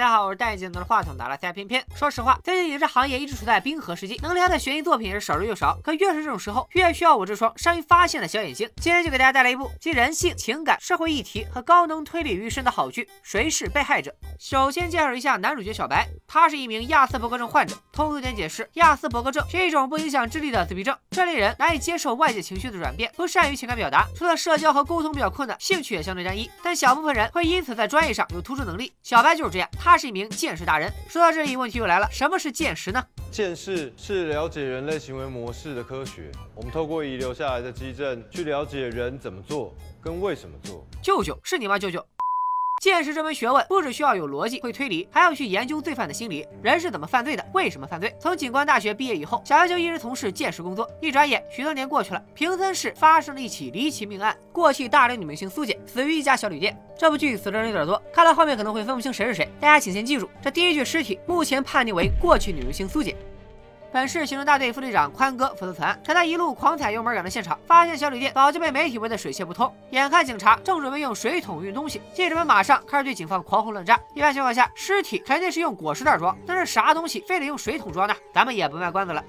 大家好，我是戴眼镜拿着话筒的拉塞偏偏。说实话，最近影视行业一直处在冰河时期，能聊的悬疑作品也是少之又少。可越是这种时候，越需要我这双善于发现的小眼睛。今天就给大家带来一部集人性、情感、社会议题和高能推理于一身的好剧《谁是被害者》。首先介绍一下男主角小白，他是一名亚斯伯格症患者。通俗点解释，亚斯伯格症是一种不影响智力的自闭症。这类人难以接受外界情绪的转变，不善于情感表达，除了社交和沟通比较困难，兴趣也相对单一。但小部分人会因此在专业上有突出能力。小白就是这样，他是一名见识达人。说到这里，问题又来了，什么是见识呢？见识是了解人类行为模式的科学。我们透过遗留下来的基证，去了解人怎么做跟为什么做。舅舅是你吗？舅舅。见识这门学问不只需要有逻辑、会推理，还要去研究罪犯的心理，人是怎么犯罪的，为什么犯罪。从警官大学毕业以后，小杨就一直从事见识工作。一转眼，许多年过去了，平森市发生了一起离奇命案，过气大龄女明星苏姐死于一家小旅店。这部剧死的人有点多，看到后面可能会分不清谁是谁，大家请先记住，这第一具尸体目前判定为过去女明星苏姐。本市刑侦大队副队长宽哥负责此案，他一路狂踩油门赶到现场，发现小旅店早就被媒体围得水泄不通。眼看警察正准备用水桶运东西，记者们马上开始对警方狂轰乱炸。一般情况下，尸体肯定是用裹尸袋装，但是啥东西非得用水桶装呢？咱们也不卖关子了。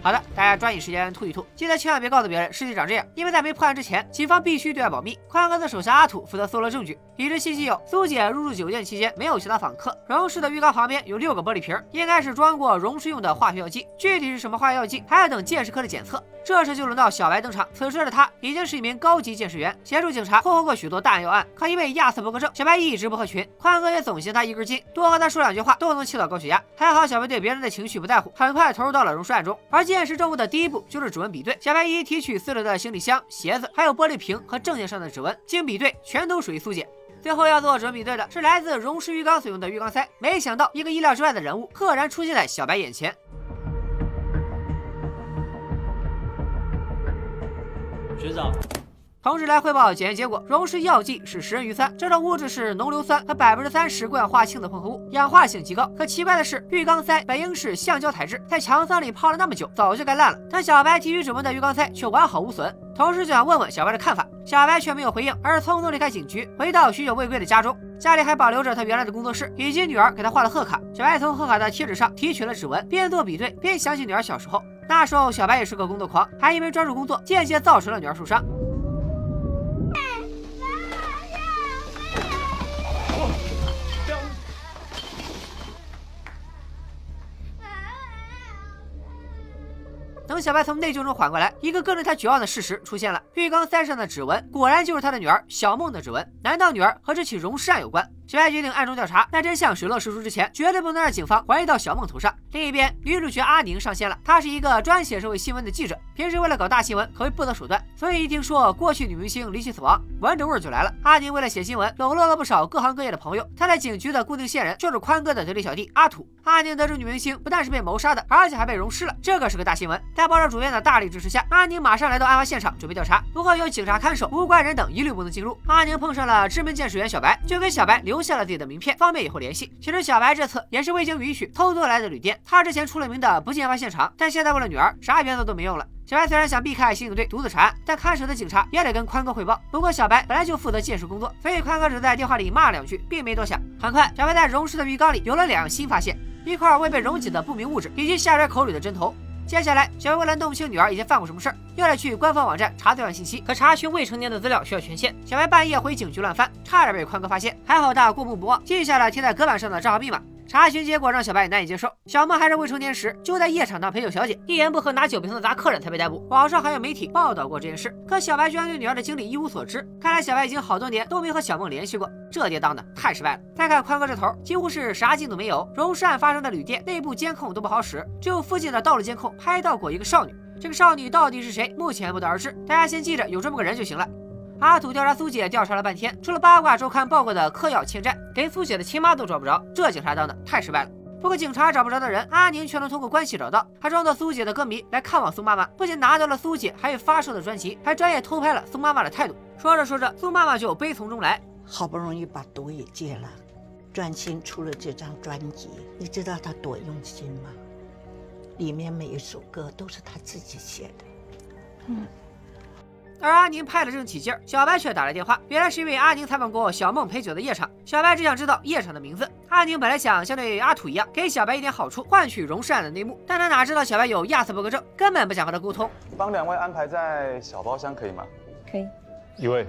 好的，大家抓紧时间吐一吐，记得千万别告诉别人尸体长这样，因为在没破案之前，警方必须对外保密。宽哥的手下阿土负责搜罗证据。已知信息有：苏姐入住酒店期间没有其他访客，荣氏的浴缸旁边有六个玻璃瓶，应该是装过荣氏用的化学药剂。具体是什么化学药剂，还要等鉴识科的检测。这时就轮到小白登场。此时的他已经是一名高级鉴识员，协助警察破获过许多大案要案。可因为亚斯伯格症，小白一直不合群。宽哥也总嫌他一根筋，多和他说两句话都能气到高血压。还好小白对别人的情绪不在乎，很快投入到了荣氏案中。而现实证物的第一步就是指纹比对。小白一一提取四楼的行李箱、鞋子，还有玻璃瓶和证件上的指纹，经比对，全都属于苏姐。最后要做指纹比对的是来自荣石浴缸所用的浴缸塞。没想到一个意料之外的人物赫然出现在小白眼前。学长，同事来汇报检验结果，荣氏药剂是食人鱼酸，这种物质是浓硫酸和百分之三十过氧化氢的混合物，氧化性极高。可奇怪的是，浴缸塞本应是橡胶材质，在强酸里泡了那么久，早就该烂了。但小白提取指纹的浴缸塞却完好无损。同事就想问问小白的看法，小白却没有回应，而是匆匆离开警局，回到许久未归的家中。家里还保留着他原来的工作室，以及女儿给他画的贺卡。小白从贺卡的贴纸上提取了指纹，边做比对边想起女儿小时候。那时候小白也是个工作狂，还因为专注工作，间接造成了女儿受伤。小白从内疚中缓过来，一个更令他绝望的事实出现了：浴缸塞上的指纹果然就是他的女儿小梦的指纹。难道女儿和这起容尸案有关？小白决定暗中调查，在真相水落石出之前，绝对不能让警方怀疑到小梦头上。另一边，女主角阿宁上线了，她是一个专写社会新闻的记者，平时为了搞大新闻可谓不择手段。所以一听说过去女明星离奇死亡，闻着味儿就来了。阿宁为了写新闻，笼络了不少各行各业的朋友。她在警局的固定线人就是宽哥的得力小弟阿土。阿宁得知女明星不但是被谋杀的，而且还被溶尸了，这个是个大新闻。在报社主编的大力支持下，阿宁马上来到案发现场准备调查。不过有警察看守，无关人等一律不能进入。阿宁碰上了知名鉴识员小白，就给小白留下了自己的名片。方便以后联系。其实小白这次也是未经允许偷偷来的旅店。他之前出了名的不进案发现场，但现在为了女儿，啥原则都没用了。小白虽然想避开刑警队独自查案，但看守的警察也得跟宽哥汇报。不过小白本来就负责鉴识工作，所以宽哥只在电话里骂两句，并没多想。很快，小白在溶尸的浴缸里有了两样新发现：一块未被溶解的不明物质，以及下水口里的针头。接下来，小白为了弄不清女儿以前犯过什么事儿，又得去官方网站查罪案信息。可查询未成年的资料需要权限，小白半夜回警局乱翻，差点被宽哥发现。还好他过目不忘，记下了贴在隔板上的账号密码。查询结果让小白也难以接受。小梦还是未成年时，就在夜场当陪酒小姐，一言不合拿酒瓶子砸客人，才被逮捕。网上还有媒体报道过这件事，可小白居然对女儿的经历一无所知。看来小白已经好多年都没和小梦联系过，这爹当的太失败了。再看宽哥这头，几乎是啥进度没有。荣氏案发生的旅店内部监控都不好使，只有附近的道路监控拍到过一个少女。这个少女到底是谁，目前不得而知。大家先记着有这么个人就行了。阿土调查苏姐，调查了半天，除了八卦周刊报过的嗑药欠债，连苏姐的亲妈都找不着，这警察当的太失败了。不过警察找不着的人，阿宁却能通过关系找到。还装作苏姐的歌迷来看望苏妈妈，不仅拿到了苏姐还有发售的专辑，还专业偷拍了苏妈妈的态度。说着说着，苏妈妈就悲从中来，好不容易把毒也戒了，专心出了这张专辑，你知道他多用心吗？里面每一首歌都是他自己写的，嗯。而阿宁拍的正起劲儿，小白却打来电话，原来是因为阿宁采访过小梦陪酒的夜场，小白只想知道夜场的名字。阿宁本来想像对阿土一样给小白一点好处，换取荣氏案的内幕，但他哪知道小白有亚斯伯格症，根本不想和他沟通。帮两位安排在小包厢可以吗？可以。一位，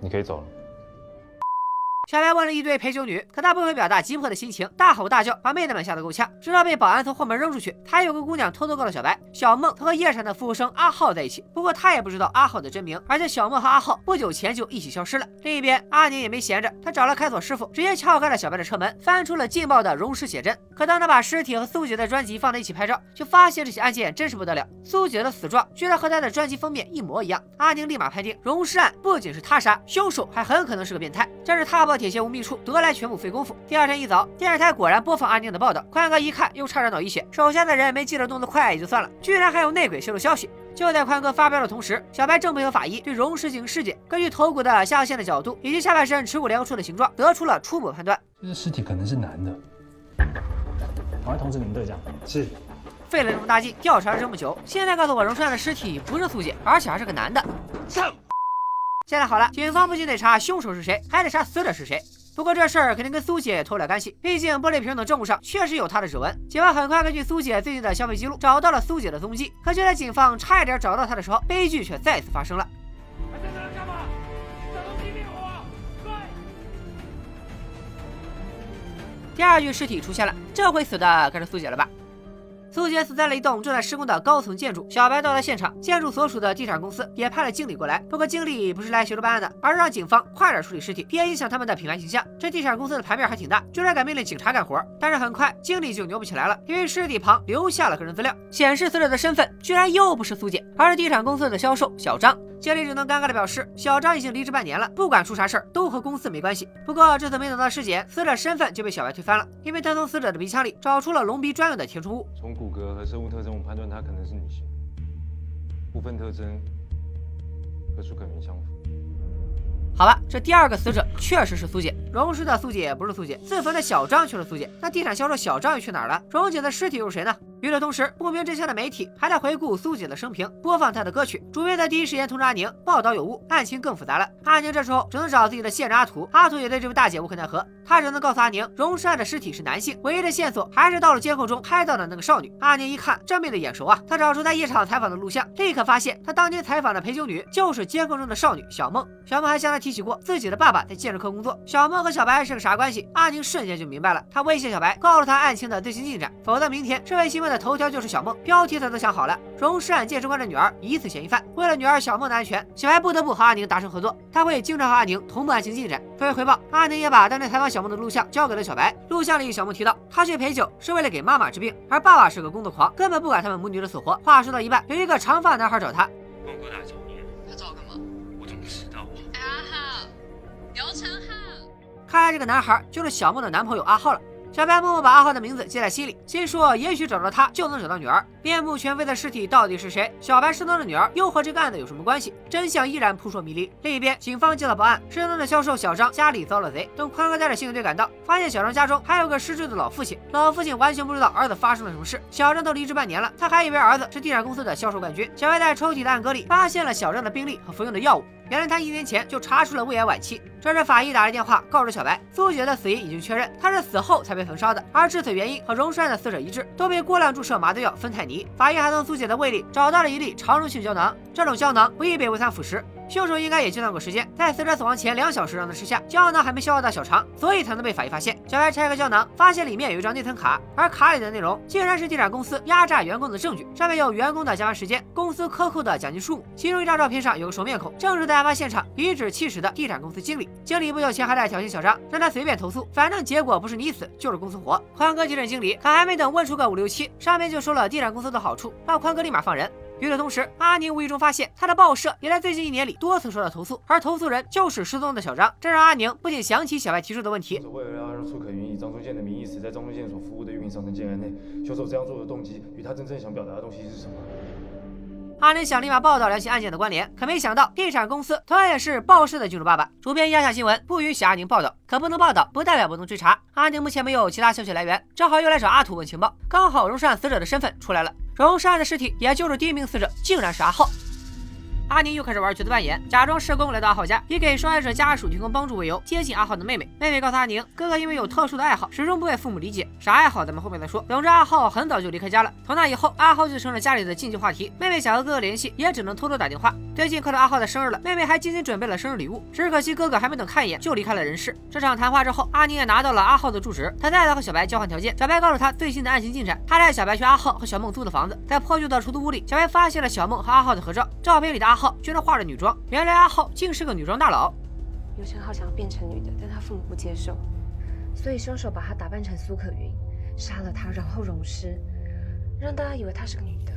你可以走了。小白问了一堆陪酒女，可他不会表达急迫的心情，大吼大叫，把妹子们吓得够呛，直到被保安从后门扔出去。还有个姑娘偷偷告诉小白，小梦她和夜场的服务生阿浩在一起，不过她也不知道阿浩的真名，而且小梦和阿浩不久前就一起消失了。另一边，阿宁也没闲着，他找了开锁师傅，直接撬开了小白的车门，翻出了劲爆的溶尸写真。可当他把尸体和苏姐的专辑放在一起拍照，就发现这起案件真是不得了，苏姐的死状居然和他的专辑封面一模一样。阿宁立马判定溶尸案不仅是他杀，凶手还很可能是个变态，真是踏破铁鞋无觅处。得来全不费工夫。第二天一早，电视台果然播放阿宁的报道。宽哥一看，又差点脑溢血。手下的人没记得动作快也就算了，居然还有内鬼泄露消息。就在宽哥发飙的同时，小白正配合法医对溶尸进行尸检，根据头骨的下陷的角度以及下半身耻骨梁处的形状，得出了初步判断。这尸体可能是男的。赶快通知你们队长。是。费了这么大劲，调查了这么久，现在告诉我溶尸案的尸体不是苏姐，而且还是个男的。上。现在好了，警方不仅得查凶手是谁，还得查死者是谁。不过这事儿肯定跟苏姐脱不了干系，毕竟玻璃瓶等证物上确实有她的指纹。警方很快根据苏姐最近的消费记录找到了苏姐的踪迹。可就在警方差一点找到她的时候，悲剧却再次发生了。第二具尸体出现了，这回死的该是苏姐了吧？苏姐死在了一栋正在施工的高层建筑。小白到了现场，建筑所属的地产公司也派了经理过来。不过经理不是来协助办案的，而是让警方快点处理尸体，别影响他们的品牌形象。这地产公司的牌面还挺大，居然敢命令警察干活。但是很快经理就牛不起来了，因为尸体旁留下了个人资料，显示死者的身份居然又不是苏姐，而是地产公司的销售小张。经理只能尴尬的表示，小张已经离职半年了，不管出啥事儿都和公司没关系。不过这次没等到尸检，死者身份就被小白推翻了，因为他从死者的鼻腔里找出了隆鼻专用的填充物。骨骼和生物特征，我判断她可能是女性，部分特征和苏可明相符。好了，这第二个死者确实是苏姐，荣氏的苏姐不是苏姐，自焚的小张却是苏姐。那地产销售小张又去哪儿了？荣姐的尸体又是谁呢？与此同时，不明真相的媒体还在回顾苏姐的生平，播放她的歌曲。主编在第一时间通知阿宁，报道有误，案情更复杂了。阿宁这时候只能找自己的线人阿土，阿土也对这位大姐无可奈何，他只能告诉阿宁，荣氏案的尸体是男性，唯一的线索还是到了监控中拍到的那个少女。阿宁一看，这妹子眼熟啊，他找出在夜场采访的录像，立刻发现他当年采访的陪酒女就是监控中的少女小梦。小梦还向他提起过自己的爸爸在建筑科工作。小梦和小白是个啥关系？阿宁瞬间就明白了。他威胁小白，告诉他案情的最新进展，否则明天这位新闻的头条就是小梦。标题他都想好了，荣氏案鉴识官的女儿疑似嫌疑犯。为了女儿小梦的安全，小白不得不和阿宁达成合作，他会经常和阿宁同步案情进展。作为回报，阿宁也把当年采访小梦的录像交给了小白。录像里，小梦提到他去陪酒是为了给妈妈治病，而爸爸是个工作狂，根本不管他们母女的死活。话说到一半，有一个长发男孩找他。梦哥来找你，他找我干嘛？我怎么知道？阿浩，刘成浩。看来这个男孩就是小梦的男朋友阿浩了。小白默默把阿浩的名字记在心里，心说也许找到他就能找到女儿。面目全非的尸体到底是谁？小白失踪的女儿又和这个案子有什么关系？真相依然扑朔迷离。另一边，警方接到报案，失踪的销售小张家里遭了贼。等宽哥带着刑警队赶到，发现小张家中还有个失智的老父亲。老父亲完全不知道儿子发生了什么事。小张都离职半年了，他还以为儿子是地产公司的销售冠军。小白在抽屉的暗格里发现了小张的病历和服用的药物。原来他一年前就查出了胃癌晚期。这时法医打来电话，告知小白，苏姐的死因已经确认，她是死后才被焚烧的，而致死原因和溶尸案的死者一致，都被过量注射麻醉药芬太尼。法医还从苏姐的胃里找到了一粒肠溶性胶囊，这种胶囊不易被胃酸腐蚀。凶手应该也计算过时间，在死者死亡前两小时让他吃下胶囊，还没消化到小肠，所以才能被法医发现。小白拆开胶囊，发现里面有一张内存卡，而卡里的内容竟然是地产公司压榨员工的证据，上面有员工的加班时间、公司克扣的奖金数目。其中一张照片上有个熟面孔，正是在案发现场颐指气使的地产公司经理。经理不久前还在挑衅小张，让他随便投诉，反正结果不是你死就是公司活。宽哥急诊经理，可还没等问出个五六七，上面就说了地产公司的好处，让宽哥立马放人。与此同时，阿宁无意中发现他的报社也在最近一年里多次收到投诉，而投诉人就是失踪的小张。这让阿宁不仅想起小白提出的问题：为了让苏可云以张书建的名义死在张书建所服务的运营商跟建案内，凶手这样做的动机与他真正想表达的东西是什么？阿宁想立马报道两起案件的关联，可没想到地产公司同样也是报社的金主爸爸。主编压下新闻，不允许阿宁报道。可不能报道，不代表不能追查。阿宁目前没有其他消息来源，只好又来找阿土问情报。刚好荣山死者的身份出来了。荣氏案的尸体，也就是第一名死者，竟然是阿浩。阿宁又开始玩角色扮演，假装社工来到阿浩家，以给受害者家属提供帮助为由，接近阿浩的妹妹。妹妹告诉阿宁，哥哥因为有特殊的爱好，始终不被父母理解。啥爱好咱们后面再说。总之，阿浩很早就离开家了。从那以后，阿浩就成了家里的禁忌话题。妹妹想和哥哥联系，也只能偷偷打电话。最近快到阿浩的生日了，妹妹还精心准备了生日礼物，只可惜哥哥还没等看一眼就离开了人世。这场谈话之后，阿宁也拿到了阿浩的住址，他再次和小白交换条件。小白告诉他最新的案情进展，他带小白去阿浩和小梦租的房子，在破旧的出租屋里，小白发现了小梦和阿浩的合照，照片里的阿浩居然化了女装，原来阿浩竟是个女装大佬。刘成浩想要变成女的，但他父母不接受，所以凶手把他打扮成苏可云，杀了他，然后溶尸，让大家以为她是个女的。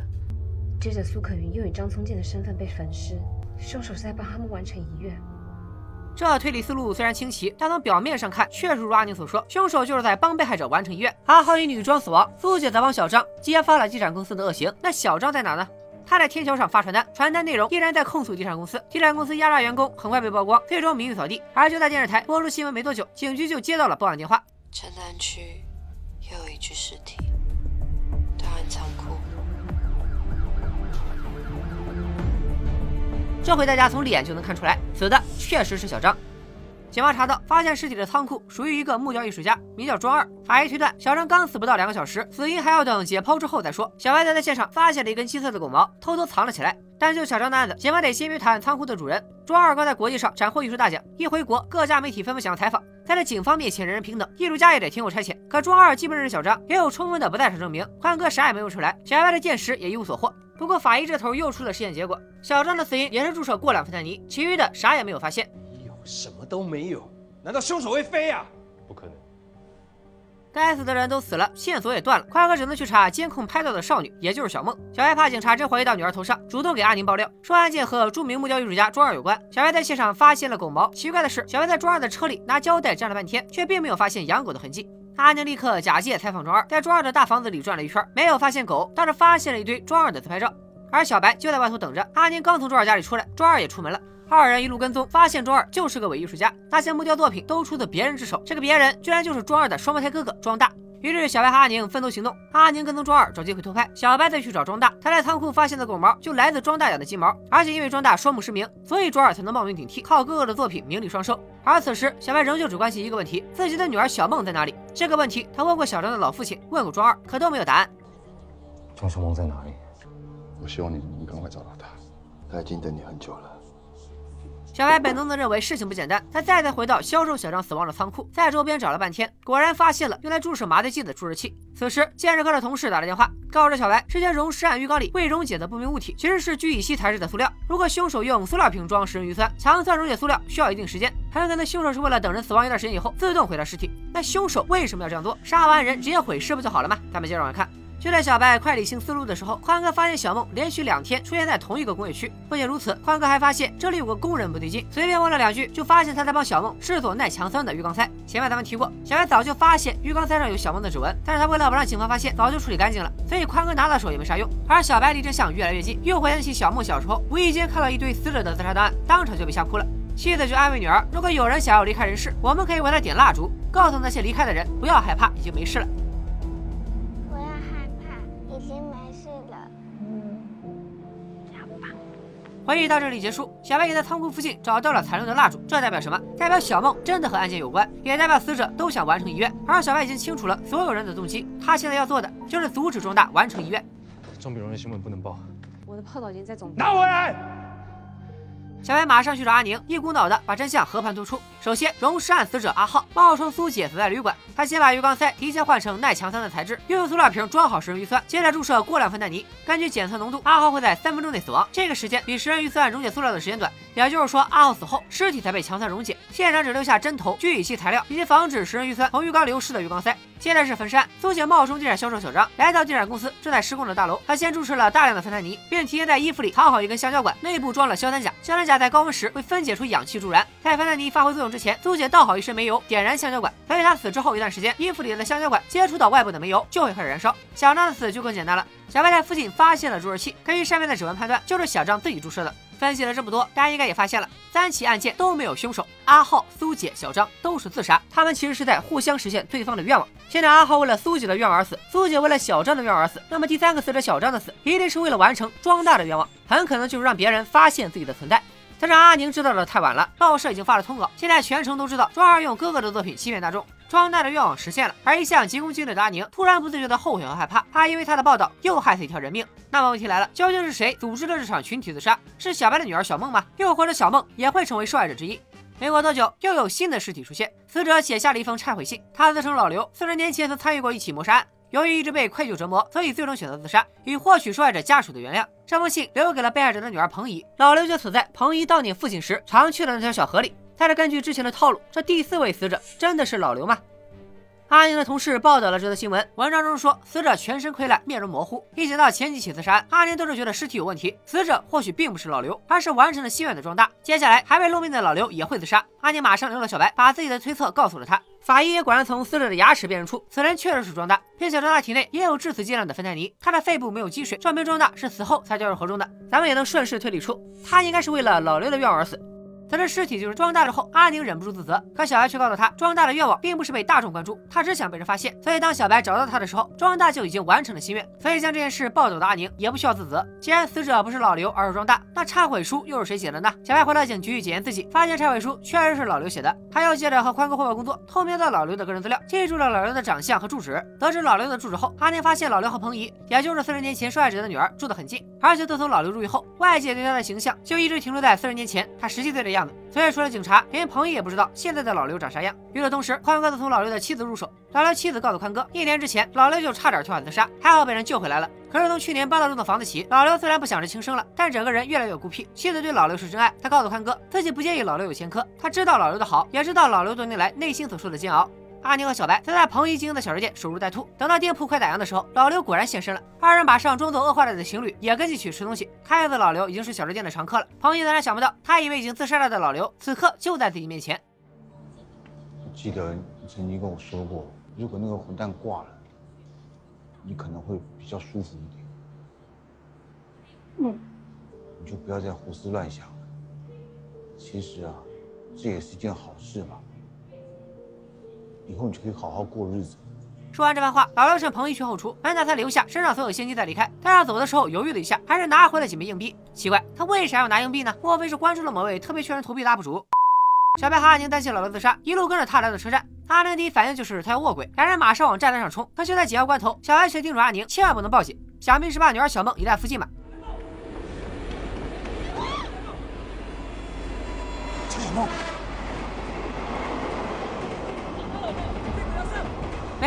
接着，苏可云又以张聪健的身份被焚尸，凶手是在帮他们完成遗愿。这推理思路虽然清奇，但从表面上看，确实如阿宁所说，凶手就是在帮被害者完成遗愿。阿浩以女装死亡，苏姐则帮小张揭发了地产公司的恶行。那小张在哪呢？他在天桥上发传单，传单内容依然在控诉地产公司。地产公司压榨员工，很快被曝光，最终名誉扫地。而就在电视台播出新闻没多久，警局就接到了报案电话。城南区又有一具尸体，答案仓库。这回大家从脸就能看出来，死的确实是小张。警方查到，发现尸体的仓库属于一个木雕艺术家，名叫庄二。法医推断，小张刚死不到两个小时，死因还要等解剖之后再说。小白则在现场发现了一根金色的狗毛，偷偷藏了起来。但就小张的案子，警方得先约谈仓库的主人庄二。刚在国际上斩获艺术大奖，一回国，各家媒体纷纷想要采访。在这警方面前，人人平等，艺术家也得听候差遣。可庄二既不认识小张，也有充分的不在场证明，宽哥啥也没有出来。小白的见识也一无所获。不过法医这头又出了实验结果，小张的死因也是注射过量芬太尼，其余的啥也没有发现。有什么都没有？难道凶手会飞呀？不可能。该死的人都死了，线索也断了，宽哥只能去查监控拍到的少女，也就是小梦。小白怕警察真怀疑到女儿头上，主动给阿宁爆料，说案件和著名木雕艺术家庄二有关。小白在现场发现了狗毛，奇怪的是，小白在庄二的车里拿胶带粘了半天，却并没有发现养狗的痕迹。阿宁立刻假借采访庄二，在庄二的大房子里转了一圈，没有发现狗，倒是发现了一堆庄二的自拍照。而小白就在外头等着。阿宁刚从庄二家里出来，庄二也出门了。二人一路跟踪，发现庄二就是个伪艺术家，那些木雕作品都出自别人之手。这个别人居然就是庄二的双胞胎哥哥庄大。于是小白和阿宁分头行动。阿宁跟踪庄二找机会偷拍，小白再去找庄大。他在仓库发现的狗毛就来自庄大养的金毛，而且因为庄大双目失明，所以庄二才能冒名顶替，靠哥哥的作品名利双收。而此时小白仍旧只关心一个问题：自己的女儿小梦在哪里？这个问题他问过小张的老父亲，问过庄二，可都没有答案。庄小梦在哪里？我希望你能赶快找到她，她已经等你很久了。小白本能的认为事情不简单，他再次回到销售小张死亡的仓库，在周边找了半天，果然发现了用来注射麻醉剂的注射器。此时，建设科的同事打了电话，告知小白，之前溶尸案浴缸里未溶解的不明物体其实是聚乙烯材质的塑料。如果凶手用塑料瓶装食人鱼酸，强酸溶解塑料需要一定时间，很可能凶手是为了等人死亡一段时间以后自动毁掉尸体。那凶手为什么要这样做？杀完人直接毁尸不就好了吗？咱们接着往下看。就在小白快理清思路的时候，宽哥发现小梦连续两天出现在同一个工业区。不仅如此，宽哥还发现这里有个工人不对劲，随便问了两句，就发现他在帮小梦制作耐强酸的鱼缸塞。前面咱们提过，小白早就发现鱼缸塞上有小梦的指纹，但是他为了不让警方发现，早就处理干净了，所以宽哥拿到手也没啥用。而小白离真相越来越近，又回想起小梦小时候无意间看到一堆死者的自杀档案，当场就被吓哭了。妻子就安慰女儿，如果有人想要离开人世，我们可以为他点蜡烛，告诉那些离开的人不要害怕，已经没事了。回忆到这里结束，小白也在仓库附近找到了残留的蜡烛，这代表什么？代表小梦真的和案件有关，也代表死者都想完成遗愿。而小白已经清楚了所有人的动机，他现在要做的就是阻止庄大完成遗愿。钟比荣的新闻不能报，我的炮导已经在总部拿回来。小白马上去找阿宁，一股脑的把真相和盘托出。首先，溶尸案死者阿浩冒充苏姐死在旅馆，他先把鱼缸塞提前换成耐强酸的材质，又用塑料瓶装好食人鱼酸，接着注射过量芬氮尼。根据检测浓度，阿浩会在三分钟内死亡，这个时间比食人鱼酸溶解塑料的时间短。也就是说，阿浩死后尸体才被强酸溶解，现场只留下针头、聚乙烯材料以及防止食人鱼酸从浴缸流失的鱼缸塞。接着是焚尸案，苏姐冒充地产销售小张来到地产公司正在施工的大楼，他先注射了大量的芬太尼，并提前在衣服里藏好一根橡胶管，内部装了硝酸钾。硝酸钾在高温时会分解出氧气助燃，在芬太尼发挥作用之前，苏姐倒好一身煤油，点燃橡胶管。所以他死之后一段时间，衣服里的橡胶管接触到外部的煤油就会开始燃烧。小张的死就更简单了，小白在附近发现了注射器，根据上面的指纹判断，就是小张自己注射的。分析了这么多，大家应该也发现了，三起案件都没有凶手。阿浩、苏姐、小张都是自杀，他们其实是在互相实现对方的愿望。现在阿浩为了苏姐的愿望而死，苏姐为了小张的愿望而死，那么第三个死者小张的死，一定是为了完成庄大的愿望，很可能就是让别人发现自己的存在。但是阿宁知道的太晚了，报社已经发了通稿，现在全城都知道庄二用哥哥的作品欺骗大众。庄大的愿望实现了，而一向急功近利的阿宁突然不自觉的后悔和害怕，怕因为他的报道又害死一条人命。那么问题来了，究竟是谁组织了这场群体自杀？是小白的女儿小梦吗？又或者小梦也会成为受害者之一？没过多久，又有新的尸体出现，死者写下了一封忏悔信，他自称老刘，四十年前曾参与过一起谋杀案，由于一直被愧疚折磨，所以最终选择自杀，以获取受害者家属的原谅。这封信留给了被害者的女儿彭姨，老刘就死在彭姨悼念父亲时常去的那条小河里。但是根据之前的套路，这第四位死者真的是老刘吗？阿宁的同事报道了这则新闻，文章中说死者全身溃烂，面容模糊。一想到前几起自杀，阿宁都是觉得尸体有问题，死者或许并不是老刘，而是完成了心愿的庄大。接下来还未露面的老刘也会自杀，阿宁马上留了小白，把自己的推测告诉了他。法医也果然从死者的牙齿辨认出，此人确实是庄大，并且庄大体内也有致死剂量的芬太尼，他的肺部没有积水，说明庄大是死后才掉入河中的。咱们也能顺势推理出，他应该是为了老刘的愿望而死。得知尸体就是庄大之后，阿宁忍不住自责，可小白却告诉他，庄大的愿望并不是被大众关注，他只想被人发现。所以当小白找到他的时候，庄大就已经完成了心愿。所以将这件事报走的阿宁也不需要自责。既然死者不是老刘，而是庄大，那忏悔书又是谁写的呢？小白回到警局检验自己，发现忏悔书确实是老刘写的。他又接着和宽哥汇报工作，偷瞄到老刘的个人资料，记住了老刘的长相和住址。得知老刘的住址后，阿宁发现老刘和彭姨，也就是四十年前受害者的女儿，住得很近。而且自从老刘入狱后，外界对他的形象就一直停留在四十年前他十七岁的样样子。所以除了警察，连彭毅也不知道现在的老刘长啥样。与此同时，宽哥则从老刘的妻子入手。老刘妻子告诉宽哥，一年之前老刘就差点跳海自杀，还好被人救回来了。可是从去年搬到这栋房子起，老刘虽然不想着轻生了，但整个人越来越孤僻。妻子对老刘是真爱，他告诉宽哥，自己不介意老刘有前科，他知道老刘的好，也知道老刘多年来内心所受的煎熬。阿宁和小白则在彭姨经营的小吃店守株待兔，等到店铺快打烊的时候，老刘果然现身了。二人马上装作饿坏了的情侣，也跟进去吃东西。看样子老刘已经是小吃店的常客了。彭姨当然想不到，他以为已经自杀了的老刘，此刻就在自己面前。我记得你曾经跟我说过，如果那个混蛋挂了，你可能会比较舒服一点。嗯，你就不要再胡思乱想了。其实啊，这也是一件好事嘛。以后你就可以好好过日子。说完这番话，老刘趁彭一去后厨，本打算留下身上所有现金再离开，但要走的时候犹豫了一下，还是拿回了几枚硬币。奇怪，他为啥要拿硬币呢？莫非是关注了某位特别缺人投币的 UP 主？小白和阿宁担心老刘自杀，一路跟着他来到车站。阿宁第一反应就是他要卧轨，两人马上往站台上冲。可就在紧要关头，小白却叮嘱阿宁千万不能报警，想必是怕女儿小梦也在附近吧。小梦。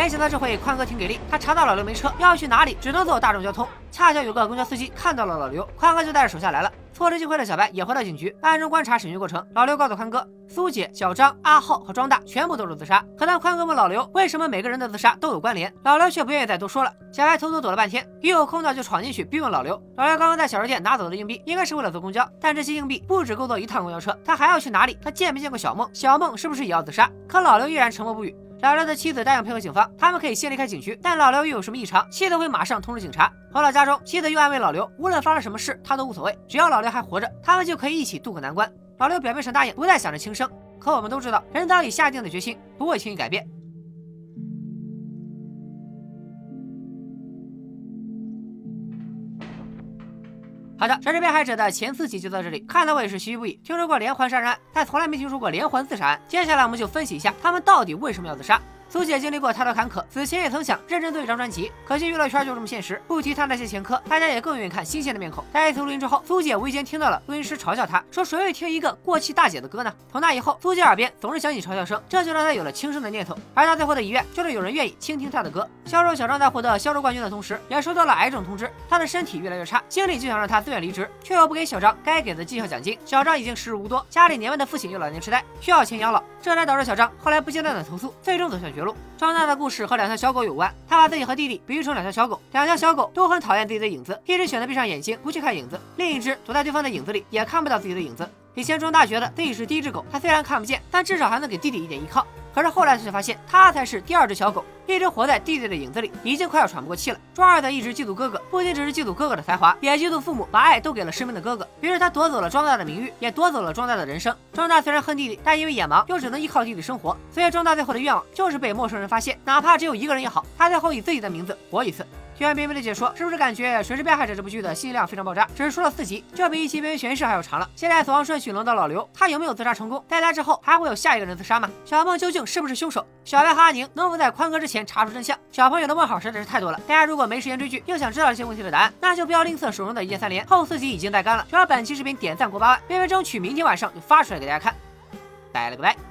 没想到这回宽哥挺给力，他查到老刘没车，要去哪里只能坐大众交通。恰巧有个公交司机看到了老刘，宽哥就带着手下来了。错失机会的小白也回到警局，暗中观察审讯过程。老刘告诉宽哥，苏姐、小张、阿浩和庄大全部都是自杀。可当宽哥问老刘为什么每个人的自杀都有关联，老刘却不愿意再多说了。小白偷偷躲了半天，一有空档就闯进去逼问老刘。老刘刚刚在小吃店拿走的硬币，应该是为了坐公交，但这些硬币不止够坐一趟公交车，他还要去哪里？他见没见过小梦？小梦是不是也要自杀？可老刘依然沉默不语。老刘的妻子答应配合警方，他们可以先离开警局，但老刘又有什么异常，妻子会马上通知警察。回到家中，妻子又安慰老刘，无论发生什么事，他都无所谓，只要老刘还活着，他们就可以一起渡过难关。老刘表面上答应，不再想着轻生，可我们都知道，人早已下定的决心不会轻易改变。好的，这是被害者的前四集就到这里，看到我也是唏嘘不已。听说过连环杀人，但从来没听说过连环自杀。接下来我们就分析一下，他们到底为什么要自杀。苏姐经历过太多坎坷，此前也曾想认真做一张专辑，可惜娱乐圈就这么现实，不提她那些前科，大家也更愿意看新鲜的面孔。在一次录音之后，苏姐无意间听到了录音师嘲笑她，说谁会听一个过气大姐的歌呢？从那以后，苏姐耳边总是响起嘲笑声，这就让她有了轻生的念头。而她最后的遗愿就是有人愿意倾听她的歌。销售小张在获得销售冠军的同时，也收到了癌症通知，他的身体越来越差，经理就想让他自愿离职，却又不给小张该给的绩效奖金。小张已经时日无多，家里年迈的父亲有老年痴呆，需要钱养老，这才导致小张后来不间断的投诉，最终走向绝张大的故事和两条小狗有关，他把自己和弟弟比喻成两条小狗，两条小狗都很讨厌自己的影子，一只选择闭上眼睛不去看影子，另一只躲在对方的影子里也看不到自己的影子。以前张大觉得自己是第一只狗，他虽然看不见，但至少还能给弟弟一点依靠。可是后来他却发现，他才是第二只小狗，一直活在弟弟的影子里，已经快要喘不过气了。庄二仔一直嫉妒哥哥，不仅只是嫉妒哥哥的才华，也嫉妒父母把爱都给了身边的哥哥。于是他夺走了庄大的名誉，也夺走了庄大的人生。庄大虽然恨弟弟，但因为眼盲，又只能依靠弟弟生活，所以庄大最后的愿望就是被陌生人发现，哪怕只有一个人也好，他最后以自己的名字活一次。听完冰冰的解说，是不是感觉《谁是被害者》这部剧的信息量非常爆炸？只是说了四集，这比一期《边缘悬疑事》还要长了。现在死亡顺序轮到老刘，他有没有自杀成功？在他之后还会有下一个人自杀吗？小梦究竟是不是凶手？小白和阿宁能否在宽哥之前查出真相？小朋友的问号实在是太多了。大家如果没时间追剧，又想知道这些问题的答案，那就不要吝啬手中的一键三连。后四集已经带干了，只要本期视频点赞过八万，边边争取明天晚上就发出来给大家看。拜了个拜。